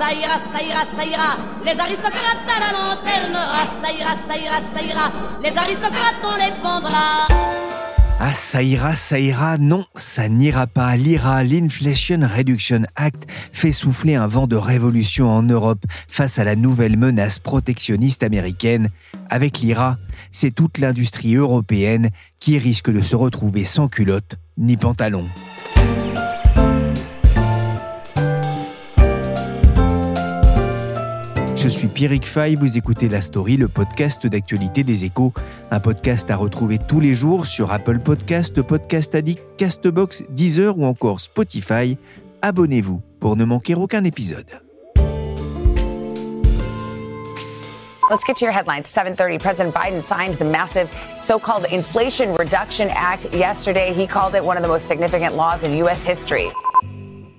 Ça ira, ça ira, ça ira. Les aristocrates à la lanterne, ça ira, ça ira, ça ira. Les aristocrates, on les pendra. Ah, ça ira, ça ira. Non, ça n'ira pas. L'IRA, l'Inflation Reduction Act, fait souffler un vent de révolution en Europe face à la nouvelle menace protectionniste américaine. Avec l'IRA, c'est toute l'industrie européenne qui risque de se retrouver sans culotte ni pantalon. Je suis Pierrick Fay, vous écoutez La Story, le podcast d'actualité des échos. Un podcast à retrouver tous les jours sur Apple Podcast, Podcast Addict, Castbox, Deezer ou encore Spotify. Abonnez-vous pour ne manquer aucun épisode. Let's get to your headlines. 7:30. President Biden signed the massive so-called Inflation Reduction Act yesterday. He called it one of the most significant laws in U.S. history.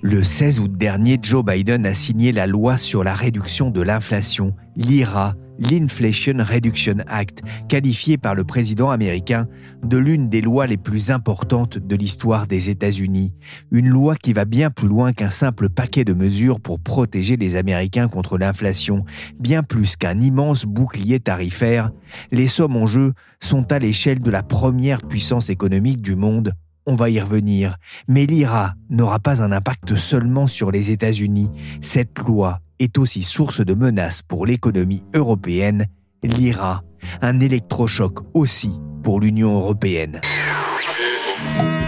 Le 16 août dernier, Joe Biden a signé la loi sur la réduction de l'inflation, l'IRA, l'Inflation Reduction Act, qualifiée par le président américain de l'une des lois les plus importantes de l'histoire des États-Unis. Une loi qui va bien plus loin qu'un simple paquet de mesures pour protéger les Américains contre l'inflation, bien plus qu'un immense bouclier tarifaire. Les sommes en jeu sont à l'échelle de la première puissance économique du monde on va y revenir. Mais l'IRA n'aura pas un impact seulement sur les États-Unis. Cette loi est aussi source de menaces pour l'économie européenne. L'IRA, un électrochoc aussi pour l'Union européenne.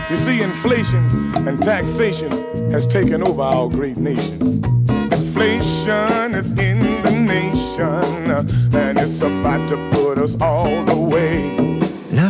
You see, inflation and taxation has taken over our great nation. Inflation is in the nation, and it's about to put us all the way.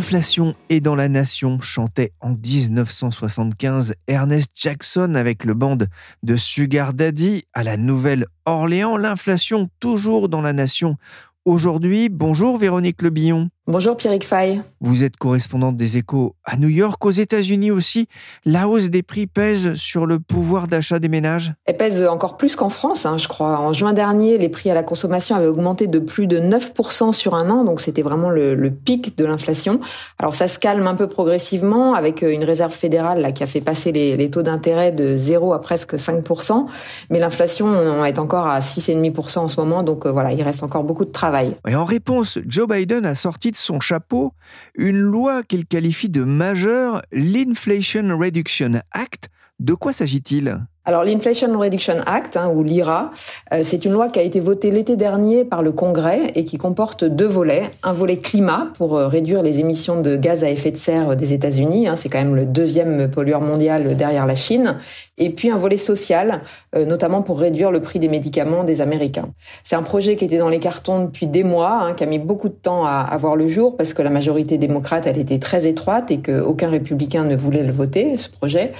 L'inflation est dans la nation, chantait en 1975 Ernest Jackson avec le band de Sugar Daddy à la Nouvelle-Orléans. L'inflation toujours dans la nation. Aujourd'hui, bonjour Véronique Lebillon. Bonjour Pierrick Fay. Vous êtes correspondante des échos à New York, aux États-Unis aussi. La hausse des prix pèse sur le pouvoir d'achat des ménages Elle pèse encore plus qu'en France, hein, je crois. En juin dernier, les prix à la consommation avaient augmenté de plus de 9% sur un an, donc c'était vraiment le, pic de l'inflation. Alors ça se calme un peu progressivement avec une réserve fédérale là, qui a fait passer les, taux d'intérêt de 0 à presque 5%, mais l'inflation est encore à 6,5% en ce moment, donc euh, voilà, il reste encore beaucoup de travail. Et en réponse, Joe Biden a sorti son chapeau une loi qu'il qualifie de majeure, l'Inflation Reduction Act. De quoi s'agit-il? Alors l'Inflation Reduction Act, hein, ou l'IRA, euh, c'est une loi qui a été votée l'été dernier par le Congrès et qui comporte deux volets. Un volet climat pour euh, réduire les émissions de gaz à effet de serre des États-Unis, hein, c'est quand même le deuxième pollueur mondial derrière la Chine, et puis un volet social, euh, notamment pour réduire le prix des médicaments des Américains. C'est un projet qui était dans les cartons depuis des mois, hein, qui a mis beaucoup de temps à, à voir le jour parce que la majorité démocrate, elle était très étroite et qu'aucun républicain ne voulait le voter, ce projet.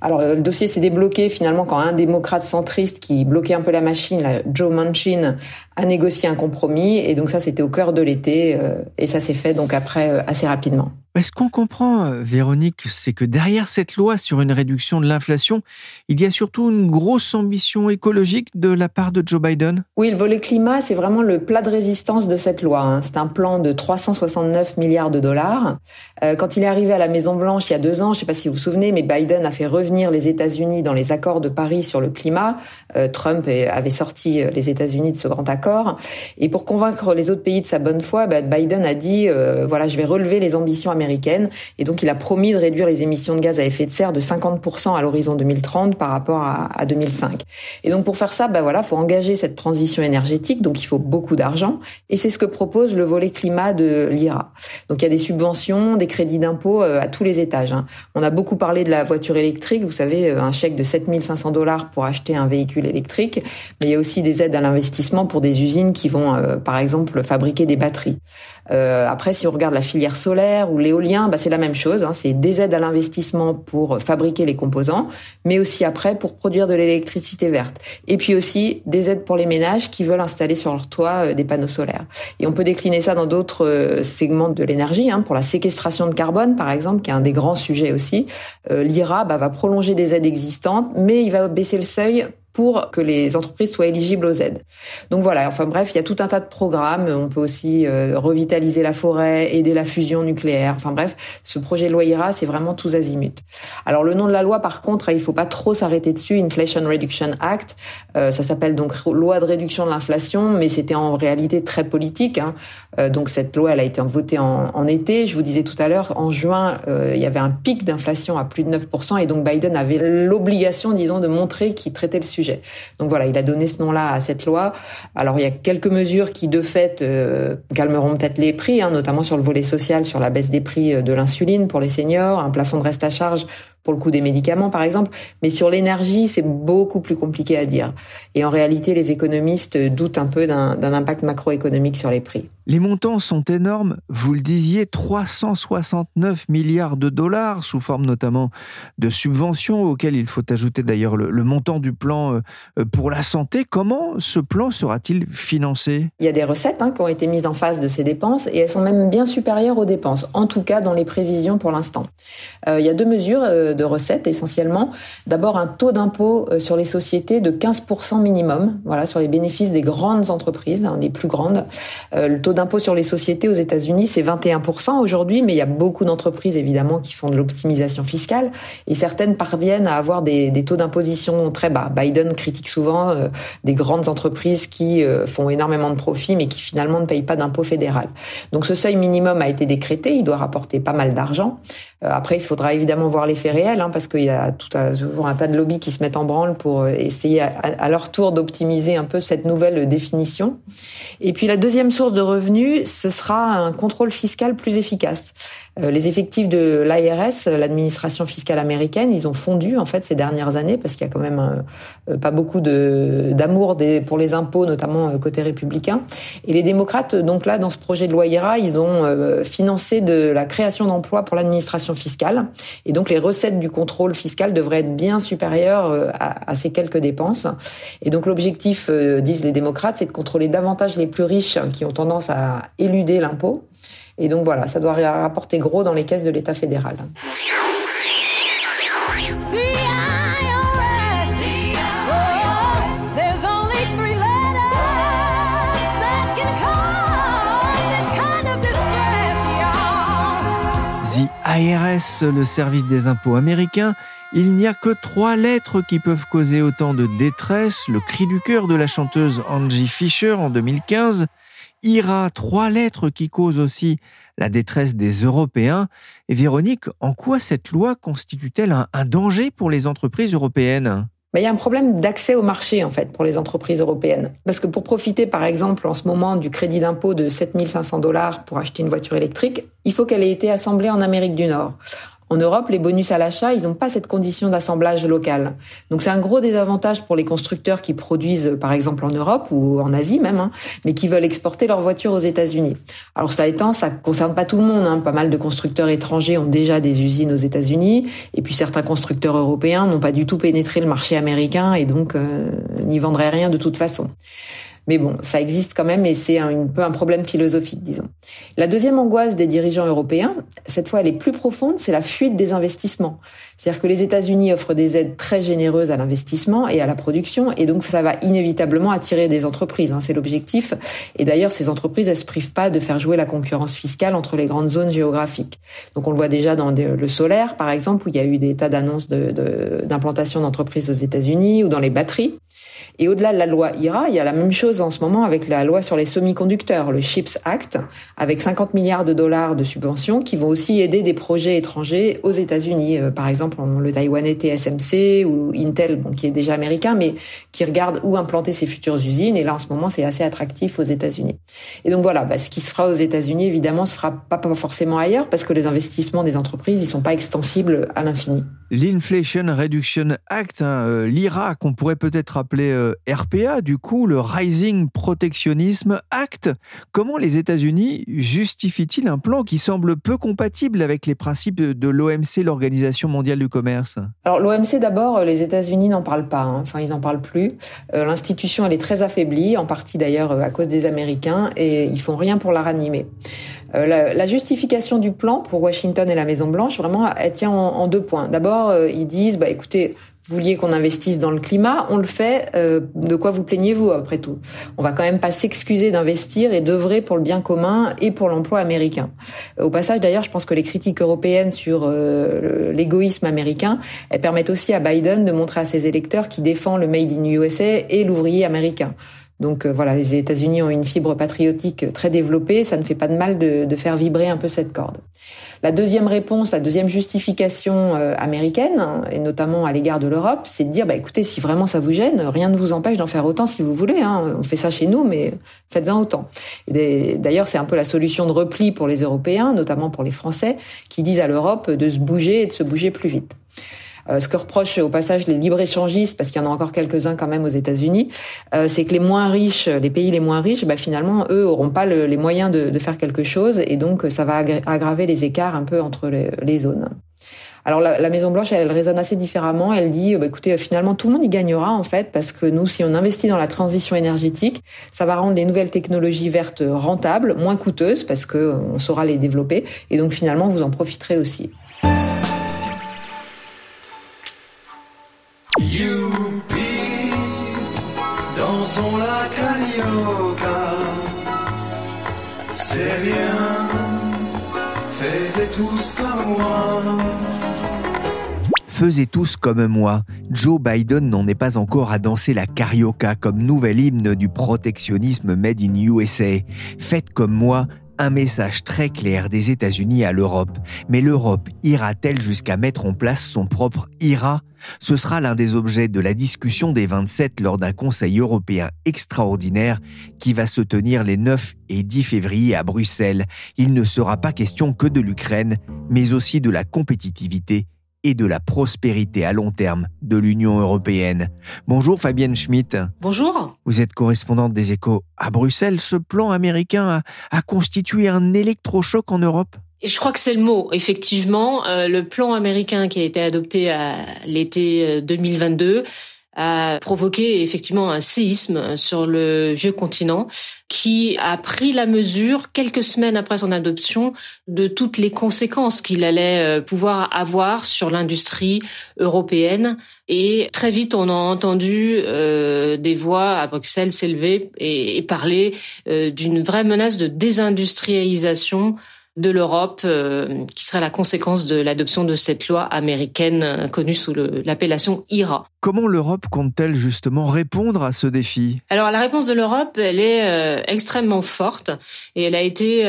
Alors le dossier s'est débloqué finalement quand un démocrate centriste qui bloquait un peu la machine, Joe Manchin, a négocié un compromis. Et donc ça, c'était au cœur de l'été. Euh, et ça s'est fait donc après euh, assez rapidement. Ce qu'on comprend, euh, Véronique, c'est que derrière cette loi sur une réduction de l'inflation, il y a surtout une grosse ambition écologique de la part de Joe Biden? Oui, le volet climat, c'est vraiment le plat de résistance de cette loi. Hein. C'est un plan de 369 milliards de dollars. quand il est arrivé à la Maison Blanche il y a deux ans, je ne sais pas si vous vous souvenez, mais Biden a fait revenir les États-Unis dans les accords de Paris sur le climat. Trump avait sorti les États-Unis de ce grand accord et pour convaincre les autres pays de sa bonne foi, bah, Biden a dit euh, voilà, je vais relever les ambitions américaines. Et donc il a promis de réduire les émissions de gaz à effet de serre de 50% à l'horizon 2030 par rapport à, à, 2005. Et donc pour faire ça, bah voilà, faut engager cette transition énergétique. Donc il faut beaucoup d'argent. Et c'est ce que propose le volet climat de l'IRA. Donc il y a des subventions, des crédits d'impôt euh, à tous les étages. Hein. On a beaucoup parlé de la voiture électrique. Vous savez, euh, un chèque de 7500 dollars pour acheter un véhicule électrique. Mais il y a aussi des aides à l'investissement pour des des usines qui vont, par exemple, fabriquer des batteries. Euh, après, si on regarde la filière solaire ou l'éolien, bah, c'est la même chose. Hein. c'est des aides à l'investissement pour fabriquer les composants, mais aussi après pour produire de l'électricité verte. Et puis aussi des aides pour les ménages qui veulent installer sur leur toit euh, des panneaux solaires. Et on peut décliner ça dans d'autres euh, segments de l'énergie, hein, pour la séquestration de carbone, par exemple, qui est un des grands sujets aussi. L'IRA bah, va prolonger des aides existantes, mais il va baisser le seuil pour que les entreprises soient éligibles aux aides. Donc voilà, enfin bref, il y a tout un tas de programmes. On peut aussi euh, revitaliser la forêt, aider la fusion nucléaire. Enfin bref, ce projet de loi IRA, c'est vraiment tous azimuts. Alors le nom de la loi, par contre, il faut pas trop s'arrêter dessus. Inflation Reduction Act, euh, ça s'appelle donc loi de réduction de l'inflation, mais c'était en réalité très politique. Hein. Euh, donc cette loi, elle a été votée en, en été. Je vous disais tout à l'heure, en juin, il y avait un pic d'inflation à plus de 9%, et donc Biden avait l'obligation, disons, de montrer qu'il traitait le donc voilà, il a donné ce nom-là à cette loi. Alors il y a quelques mesures qui de fait euh, calmeront peut-être les prix, hein, notamment sur le volet social, sur la baisse des prix euh, de l'insuline pour les seniors, un plafond de reste à charge pour le coût des médicaments, par exemple. Mais sur l'énergie, c'est beaucoup plus compliqué à dire. Et en réalité, les économistes doutent un peu d'un impact macroéconomique sur les prix. Les montants sont énormes, vous le disiez, 369 milliards de dollars, sous forme notamment de subventions, auxquelles il faut ajouter d'ailleurs le, montant du plan euh, pour la santé. Comment ce plan sera-t-il financé? Il y a des recettes hein, qui ont été mises en face de ces dépenses, et elles sont même bien supérieures aux dépenses, en tout cas dans les prévisions pour l'instant. Euh, il y a deux mesures. Euh, de, recettes essentiellement. D'abord un taux d'impôt euh, sur les sociétés de 15% minimum, voilà, sur les bénéfices des grandes entreprises, hein, des plus grandes. Euh, le taux d'impôt sur les sociétés aux États-Unis, c'est 21% aujourd'hui, mais il y a beaucoup d'entreprises évidemment qui font de l'optimisation fiscale et certaines parviennent à avoir des, taux d'imposition très bas. Biden critique souvent euh, des grandes entreprises qui font énormément de profits mais qui finalement ne payent pas d'impôt fédéral. Donc ce seuil minimum a été décrété, il doit rapporter pas mal d'argent. après, il faudra évidemment voir l'effet réel Hein, parce qu'il y a toujours un tas de lobbies qui se mettent en branle pour euh, essayer à, leur tour d'optimiser un peu cette nouvelle définition. Et puis la deuxième source de revenus, ce sera un contrôle fiscal plus efficace. Euh, les effectifs de l'IRS, l'administration fiscale américaine, ils ont fondu en fait ces dernières années parce qu'il y a quand même euh, pas beaucoup d'amour pour les impôts, notamment côté républicain. Et les démocrates, donc là, dans ce projet de loi IRA, ils ont financé de la création d'emplois pour l'administration fiscale. Et donc les recettes du contrôle fiscal devrait être bien supérieur euh, à, ces quelques dépenses. Et donc l'objectif, euh, disent les démocrates, c'est de contrôler davantage les plus riches qui ont tendance à éluder l'impôt. Et donc voilà, ça doit rapporter gros dans les caisses de l'État fédéral. The IRS, le service des impôts américains, il n'y a que trois lettres qui peuvent causer autant de détresse. Le cri du cœur de la chanteuse Angie Fisher en 2015. IRA, trois lettres qui causent aussi la détresse des Européens. Et Véronique, en quoi cette loi constitue-t-elle un danger pour les entreprises européennes? Il y a un problème d'accès au marché en fait pour les entreprises européennes. Parce que pour profiter par exemple en ce moment du crédit d'impôt de 7500 dollars pour acheter une voiture électrique, il faut qu'elle ait été assemblée en Amérique du Nord. En Europe, les bonus à l'achat, ils n'ont pas cette condition d'assemblage local. Donc c'est un gros désavantage pour les constructeurs qui produisent, par exemple en Europe ou en Asie même, hein, mais qui veulent exporter leurs voitures aux États-Unis. Alors cela étant, ça concerne pas tout le monde. Hein. Pas mal de constructeurs étrangers ont déjà des usines aux États-Unis, et puis certains constructeurs européens n'ont pas du tout pénétré le marché américain et donc euh, n'y vendraient rien de toute façon. Mais bon, ça existe quand même et c'est un, peu un problème philosophique, disons. La deuxième angoisse des dirigeants européens, cette fois elle est plus profonde, c'est la fuite des investissements. C'est-à-dire que les États-Unis offrent des aides très généreuses à l'investissement et à la production et donc ça va inévitablement attirer des entreprises. Hein, c'est l'objectif. Et d'ailleurs, ces entreprises, elles se privent pas de faire jouer la concurrence fiscale entre les grandes zones géographiques. Donc on le voit déjà dans le solaire, par exemple, où il y a eu des tas d'annonces d'implantation d'entreprises aux États-Unis ou dans les batteries. Et au-delà de la loi IRA, il y a la même chose en ce moment avec la loi sur les semi-conducteurs, le CHIPS Act, avec 50 milliards de dollars de subventions qui vont aussi aider des projets étrangers aux États-Unis, euh, par exemple exemple, le Taïwanais TSMC ou Intel, qui est déjà américain, mais qui regarde où implanter ses futures usines. Et là, en ce moment, c'est assez attractif aux États-Unis. Et donc voilà, bah, ce qui se fera aux États-Unis, évidemment, se fera pas, pas forcément ailleurs, parce que les investissements des entreprises, ils sont pas extensibles à l'infini. L'Inflation Reduction Act, hein, euh, l'IRA, qu'on pourrait peut-être appeler euh, RPA, du coup, le Rising Protectionism Act. Comment les États-Unis justifient-ils un plan qui semble peu compatible avec les principes de l'OMC, l'Organisation mondiale du commerce Alors l'OMC, d'abord, euh, les États-Unis n'en parlent pas. Hein. Enfin, ils n'en parlent plus. L'institution, elle est très affaiblie, en partie d'ailleurs à cause des Américains, et ils font rien pour la ranimer. La, justification du plan pour Washington et la Maison Blanche, vraiment, elle tient en, en deux points. D'abord, ils disent, bah écoutez, vous vouliez qu'on investisse dans le climat, on le fait. Euh, de quoi vous plaignez-vous après tout? On va quand même pas s'excuser d'investir et d'œuvrer pour le bien commun et pour l'emploi américain. Au passage, d'ailleurs, je pense que les critiques européennes sur euh, l'égoïsme américain, elles permettent aussi à Biden de montrer à ses électeurs qu'il défend le Made in USA et l'ouvrier américain. Donc euh, voilà, les États-Unis ont une fibre patriotique très développée, ça ne fait pas de mal de, de faire vibrer un peu cette corde. La deuxième réponse, la deuxième justification euh, américaine, et notamment à l'égard de l'Europe, c'est de dire, bah, écoutez, si vraiment ça vous gêne, rien ne vous empêche d'en faire autant si vous voulez. Hein. On fait ça chez nous, mais faites-en autant. D'ailleurs, c'est un peu la solution de repli pour les Européens, notamment pour les Français, qui disent à l'Europe de se bouger et de se bouger plus vite. Euh, ce que reprochent au passage les libre-échangistes, parce qu'il y en a encore quelques-uns quand même aux États-Unis, euh, c'est que les moins riches, les pays les moins riches, bah, finalement, eux auront pas les moyens de, faire quelque chose, et donc ça va aggraver les écarts un peu entre les, zones. Alors la, Maison Blanche, elle, raisonne assez différemment. Elle dit, bah, écoutez, finalement tout le monde y gagnera en fait, parce que nous, si on investit dans la transition énergétique, ça va rendre les nouvelles technologies vertes rentables, moins coûteuses, parce que on saura les développer, et donc finalement vous en profiterez aussi. Dansons la carioca. C'est bien, faisez tous comme moi. Faisez tous comme moi. Joe Biden n'en est pas encore à danser la carioca comme nouvel hymne du protectionnisme made in USA. Faites comme moi, un message très clair des États-Unis à l'Europe. Mais l'Europe ira-t-elle jusqu'à mettre en place son propre IRA Ce sera l'un des objets de la discussion des 27 lors d'un Conseil européen extraordinaire qui va se tenir les 9 et 10 février à Bruxelles. Il ne sera pas question que de l'Ukraine, mais aussi de la compétitivité et de la prospérité à long terme de l'Union européenne. Bonjour Fabienne Schmitt. Bonjour. Vous êtes correspondante des échos à Bruxelles. Ce plan américain a, constitué un électrochoc en Europe? Je crois que c'est le mot. Effectivement, euh, le plan américain qui a été adopté à l'été 2022 euh, a provoqué effectivement un séisme sur le vieux continent qui a pris la mesure quelques semaines après son adoption de toutes les conséquences qu'il allait euh, pouvoir avoir sur l'industrie européenne. Et très vite on a entendu euh, des voix à Bruxelles s'élever et, parler euh, d'une vraie menace de désindustrialisation de l'Europe, euh, qui serait la conséquence de l'adoption de cette loi américaine euh, connue sous l'appellation IRA. Comment l'Europe compte-t-elle justement répondre à ce défi? Alors la réponse de l'Europe, elle est euh, extrêmement forte et elle a été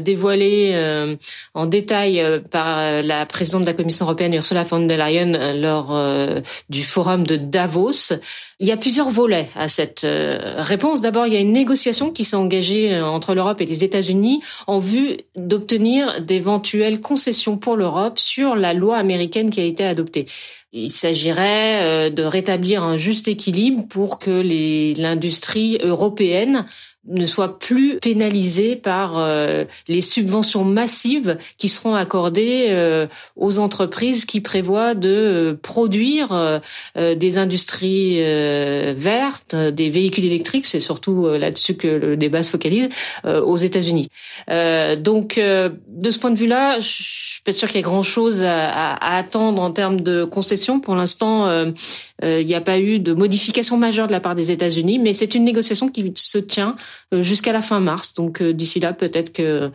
dévoilée en détail par la présidente de la Commission européenne Ursula von der Leyen lors du forum de Davos. Il y a plusieurs volets à cette réponse. D'abord, il y a une négociation qui s'est engagée entre l'Europe et les États-Unis en vue de obtenir d'éventuelles concessions pour l'Europe sur la loi américaine qui a été adoptée. Il s'agirait euh, de rétablir un juste équilibre pour que l'industrie européenne ne soit plus pénalisée par euh, les subventions massives qui seront accordées euh, aux entreprises qui prévoient de produire des industries vertes, des véhicules électriques, c'est surtout là-dessus que le débat se focalise, aux États-Unis. donc, de ce point de vue-là, je suis pas sûre qu'il y ait grand-chose à, à, attendre en termes de concessions pour l'instant, euh, euh, il n'y a pas eu de modification majeure de la part des États-Unis, mais c'est une négociation qui se tient euh, jusqu'à la fin mars. Donc d'ici là, peut-être que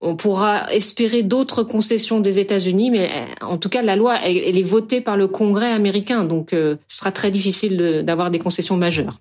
on pourra espérer d'autres concessions des États-Unis, mais en tout cas, la loi, elle, est votée par le Congrès américain, donc ce sera très difficile d'avoir des concessions majeures.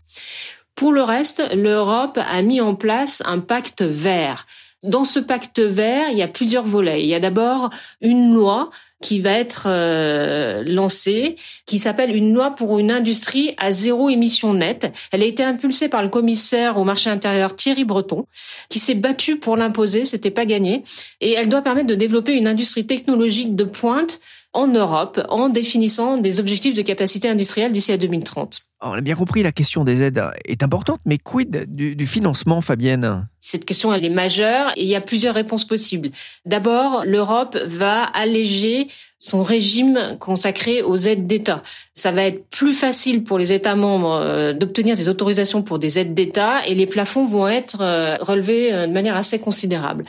Pour le reste, l'Europe a mis en place un pacte vert. Dans ce pacte vert, il y a plusieurs volets. Il y a d'abord une loi qui va être euh, lancée, qui s'appelle une loi pour une industrie à zéro émission nette. Elle a été impulsée par le commissaire au marché intérieur Thierry Breton, qui s'est battu pour l'imposer, c'était pas gagné, et elle doit permettre de développer une industrie technologique de pointe en Europe en définissant des objectifs de capacité industrielle d'ici à 2030. On a bien compris, la question des aides est importante, mais quid du, financement, Fabienne? Cette question, elle est majeure et il y a plusieurs réponses possibles. D'abord, l'Europe va alléger son régime consacré aux aides d'État. Ça va être plus facile pour les États membres euh, d'obtenir des autorisations pour des aides d'État et les plafonds vont être euh, relevés euh, de manière assez considérable.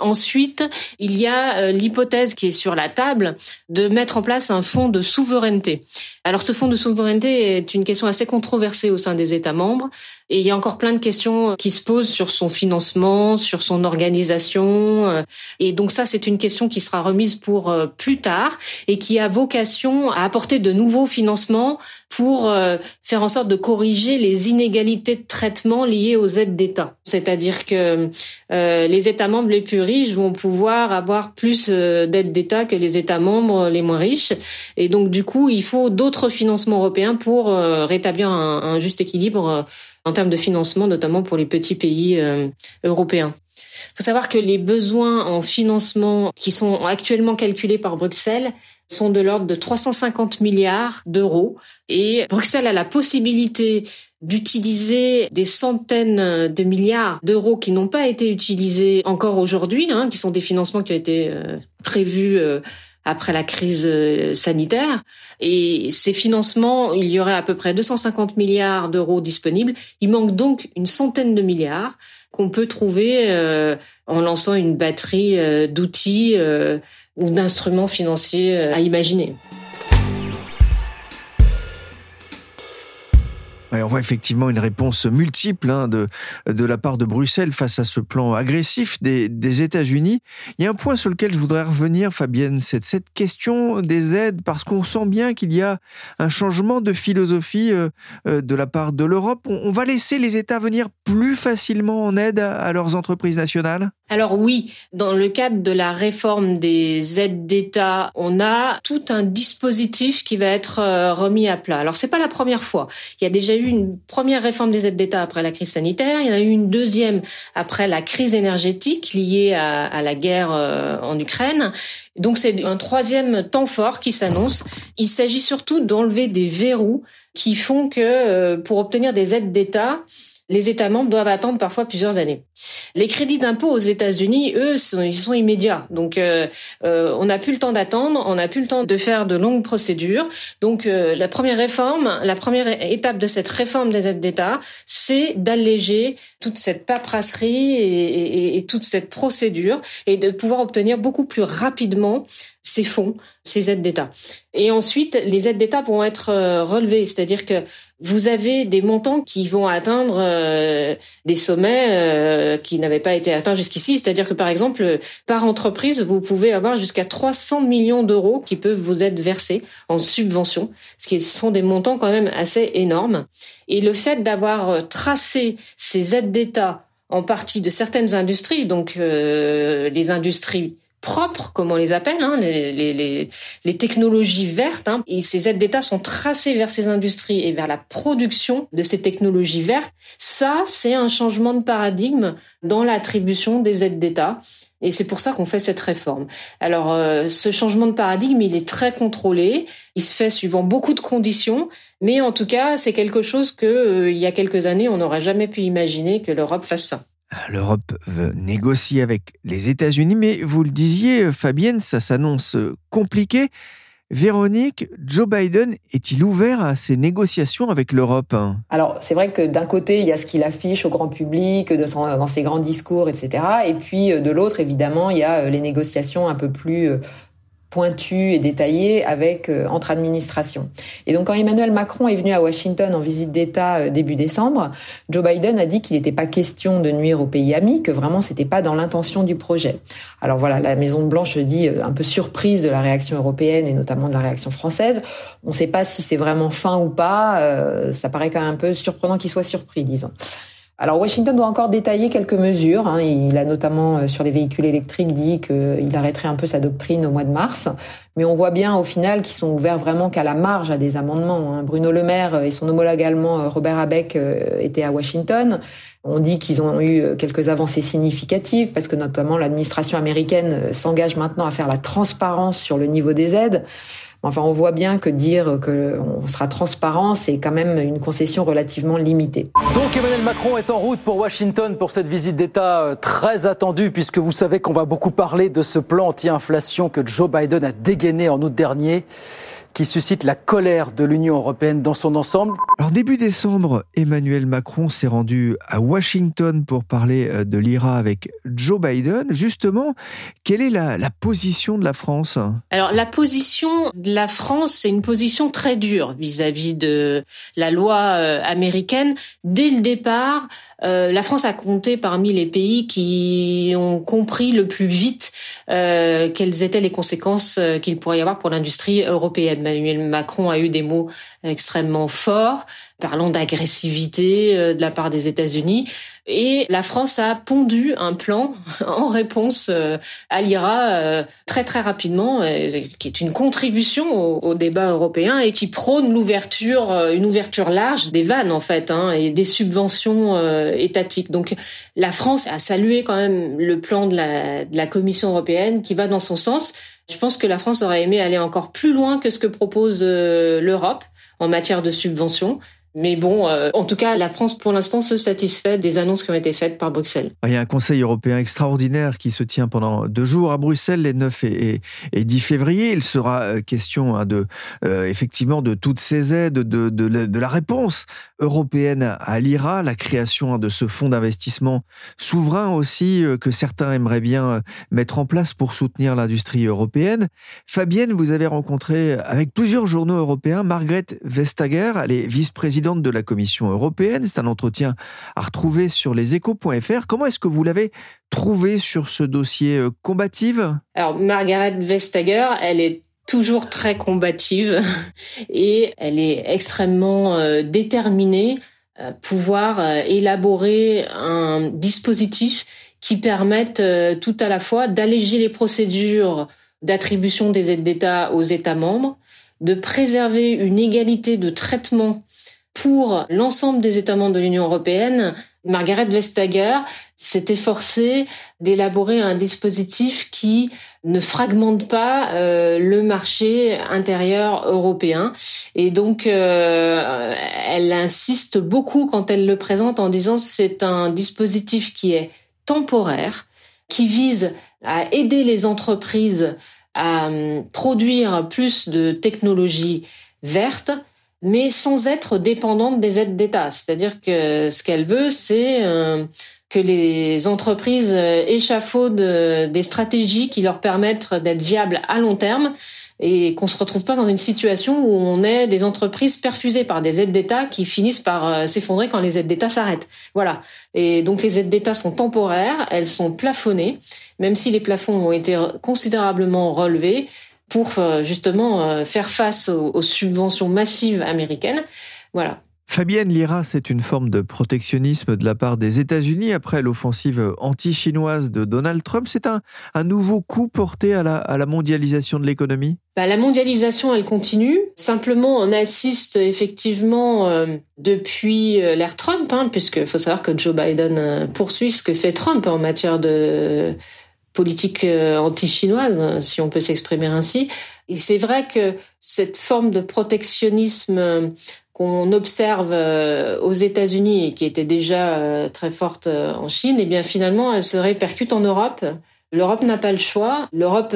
Ensuite, il y a l'hypothèse qui est sur la table de mettre en place un fonds de souveraineté. Alors ce fonds de souveraineté est une question assez controversée au sein des États membres et il y a encore plein de questions qui se posent sur son financement, sur son organisation euh, et donc ça c'est une question qui sera remise pour euh, plus tard et qui a vocation à apporter de nouveaux financements pour euh, faire en sorte de corriger les inégalités de traitement liées aux aides d'État. C'est-à-dire que les États membres les plus riches vont pouvoir avoir plus d'aides d'État que les États membres les moins riches et donc du coup il faut d'autres d'autres financements européens pour euh, rétablir un, juste équilibre euh, en termes de financement, notamment pour les petits pays euh, européens. Il faut savoir que les besoins en financement qui sont actuellement calculés par Bruxelles sont de l'ordre de 350 milliards d'euros et Bruxelles a la possibilité d'utiliser des centaines de milliards d'euros qui n'ont pas été utilisés encore aujourd'hui, hein, qui sont des financements qui ont été prévus après la crise euh, sanitaire. Et ces financements, il y aurait à peu près 250 milliards d'euros disponibles. Il manque donc une centaine de milliards qu'on peut trouver euh, en lançant une batterie euh, d'outils ou d'instruments financiers à imaginer. On voit effectivement une réponse multiple hein, de, de la part de Bruxelles face à ce plan agressif des, États-Unis. Il y a un point sur lequel je voudrais revenir, Fabienne, c'est cette question des aides, parce qu'on sent bien qu'il y a un changement de philosophie euh, euh, de la part de l'Europe. On, va laisser les États venir plus facilement en aide à, leurs entreprises nationales? Alors oui, dans le cadre de la réforme des aides d'État, on a tout un dispositif qui va être euh, remis à plat. Alors c'est pas la première fois. Il y a déjà une première réforme des aides d'État après la crise sanitaire, il y en a eu une deuxième après la crise énergétique liée à, la guerre euh, en Ukraine. Donc c'est un troisième temps fort qui s'annonce. Il s'agit surtout d'enlever des verrous qui font que euh, pour obtenir des aides d'État, les États membres doivent attendre parfois plusieurs années. Les crédits d'impôt aux États-Unis, eux, ils sont immédiats. Donc, euh, euh, on n'a plus le temps d'attendre, on n'a plus le temps de faire de longues procédures. Donc, euh, la première réforme, la première étape de cette réforme des aides d'État, c'est d'alléger toute cette paperasserie et, et, toute cette procédure et de pouvoir obtenir beaucoup plus rapidement ces fonds, ces aides d'État. Et ensuite, les aides d'État vont être relevées, c'est-à-dire que vous avez des montants qui vont atteindre euh, des sommets euh, qui n'avaient pas été atteints jusqu'ici. C'est-à-dire que par exemple, par entreprise, vous pouvez avoir jusqu'à 300 millions d'euros qui peuvent vous être versés en subvention, ce qui sont des montants quand même assez énormes. Et le fait d'avoir euh, tracé ces aides d'État en partie de certaines industries, donc les industries propres, comme on les appelle, hein, les, les, les, technologies vertes. Hein, et ces aides d'État sont tracées vers ces industries et vers la production de ces technologies vertes. Ça, c'est un changement de paradigme dans l'attribution des aides d'État. Et c'est pour ça qu'on fait cette réforme. Alors, euh, ce changement de paradigme, il est très contrôlé. Il se fait suivant beaucoup de conditions. Mais en tout cas, c'est quelque chose que, euh, il y a quelques années, on n'aurait jamais pu imaginer que l'Europe fasse ça. L'Europe veut négocier avec les États-Unis, mais vous le disiez, Fabienne, ça s'annonce compliqué. Véronique, Joe Biden est-il ouvert à ces négociations avec l'Europe? Alors, c'est vrai que d'un côté, il y a ce qu'il affiche au grand public dans ses grands discours, etc. Et puis, de l'autre, évidemment, il y a euh, les négociations un peu plus euh, pointu et détaillé avec euh, entre administrations. Et donc quand Emmanuel Macron est venu à Washington en visite d'État euh, début décembre, Joe Biden a dit qu'il n'était pas question de nuire aux pays amis, que vraiment c'était pas dans l'intention du projet. Alors voilà, la Maison Blanche dit euh, un peu surprise de la réaction européenne et notamment de la réaction française. On ne sait pas si c'est vraiment fin ou pas. ça paraît quand même un peu surprenant qu'il soit surpris, disons. Alors Washington doit encore détailler quelques mesures. Hein. Il a notamment euh, sur les véhicules électriques dit qu'il arrêterait un peu sa doctrine au mois de mars. Mais on voit bien au final qu'ils sont ouverts vraiment qu'à la marge à des amendements. Hein. Bruno Le Maire et son homologue allemand euh, Robert Abeck euh, étaient à Washington. On dit qu'ils ont eu quelques avancées significatives parce que notamment l'administration américaine s'engage maintenant à faire la transparence sur le niveau des aides. Enfin, on voit bien que dire qu'on sera transparent, c'est quand même une concession relativement limitée. Donc Emmanuel Macron est en route pour Washington pour cette visite d'État euh, très attendue, puisque vous savez qu'on va beaucoup parler de ce plan anti-inflation que Joe Biden a dégainé en août dernier qui suscite la colère de l'Union européenne dans son ensemble. Alors début décembre, Emmanuel Macron s'est rendu à Washington pour parler euh, de l'IRA avec Joe Biden. Justement, quelle est la, la position de la France? Alors la position de la France, c'est une position très dure vis-à-vis de la loi euh, américaine. Dès le départ, euh, la France a compté parmi les pays qui ont compris le plus vite euh, quelles étaient les conséquences qu'il pourrait y avoir pour l'industrie européenne. Emmanuel Macron a eu des mots extrêmement forts, parlant d'agressivité de la part des États-Unis. Et la France a pondu un plan en réponse euh, à l'IRA euh, très très rapidement, euh, qui est une contribution au, débat européen et qui prône l'ouverture, une ouverture large des vannes en fait, hein, et des subventions étatiques. Donc la France a salué quand même le plan de la, de la Commission européenne qui va dans son sens. Je pense que la France aurait aimé aller encore plus loin que ce que propose l'Europe en matière de subventions. Mais bon, euh, en tout cas, la France, pour l'instant, se satisfait des annonces qui ont été faites par Bruxelles. Il y a un Conseil européen extraordinaire qui se tient pendant deux jours à Bruxelles, les 9 et, 10 février. Il sera euh, question hein, de, euh, effectivement, de toutes ces aides, de, de, la réponse européenne à l'IRA, la création hein, de ce fonds d'investissement souverain aussi que certains aimeraient bien mettre en place pour soutenir l'industrie européenne. Fabienne, vous avez rencontré avec plusieurs journaux européens Margaret Vestager, elle est vice-présidente de la Commission européenne. C'est un entretien à retrouver sur leséchos.fr. Comment est-ce que vous l'avez trouvé sur ce dossier euh, combative? Alors, Margaret Vestager, elle est toujours très combative et elle est extrêmement euh, déterminée à pouvoir euh, élaborer un dispositif qui permette tout à la fois d'alléger les procédures d'attribution des aides d'État aux États membres, de préserver une égalité de traitement pour l'ensemble des États membres de l'Union européenne, Margaret Vestager s'est efforcée d'élaborer un dispositif qui ne fragmente pas euh, le marché intérieur européen. Et donc, euh, elle insiste beaucoup quand elle le présente en disant c'est un dispositif qui est temporaire, qui vise à aider les entreprises à hum, produire plus de technologies vertes mais sans être dépendante des aides d'État. C'est-à-dire que ce qu'elle veut, c'est euh, que les entreprises euh, échafaudent euh, des stratégies qui leur permettent d'être viables à long terme et qu'on se retrouve pas dans une situation où on est des entreprises perfusées par des aides d'État qui finissent par s'effondrer quand les aides d'État s'arrêtent. Voilà. Et donc les aides d'État sont temporaires, elles sont plafonnées, même si les plafonds ont été considérablement relevés pour euh, justement euh, faire face aux, subventions massives américaines. Voilà. Fabienne Lira, c'est une forme de protectionnisme de la part des États-Unis après l'offensive anti-chinoise de Donald Trump. C'est un, un, nouveau coup porté à la, à la mondialisation de l'économie? Bah, La mondialisation, elle continue. Simplement, on assiste effectivement euh, depuis l'ère Trump, hein, puisqu'il faut savoir que Joe Biden poursuit ce que fait Trump en matière de politique euh, anti-chinoise, si on peut s'exprimer ainsi. Et c'est vrai que cette forme de protectionnisme euh, qu'on observe euh, aux États-Unis et qui était déjà très forte en Chine, eh bien finalement, elle se répercute en Europe. L'Europe n'a pas le choix. L'Europe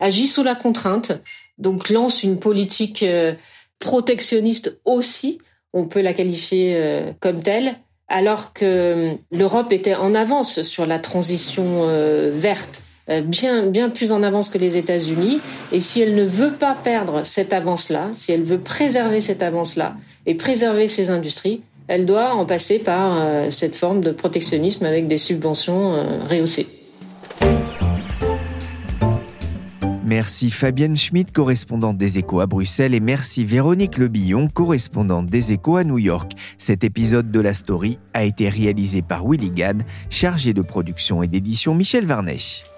agit sous la contrainte, donc lance une politique protectionniste aussi. On peut la qualifier comme telle alors que l'Europe était en avance sur la transition euh, verte, euh, bien bien plus en avance que les États-Unis. Et si elle ne veut pas perdre cette avance-là, si elle veut préserver cette avance-là et préserver ses industries, elle doit en passer par euh, cette forme de protectionnisme avec des subventions rehaussées. Merci Fabienne Schmidt, correspondante des Échos à Bruxelles, et merci Véronique Lebillon, correspondante des Échos à New York. Cet épisode de la story a été réalisé par Willy Gann, chargé de production et d'édition Michel Varnèche.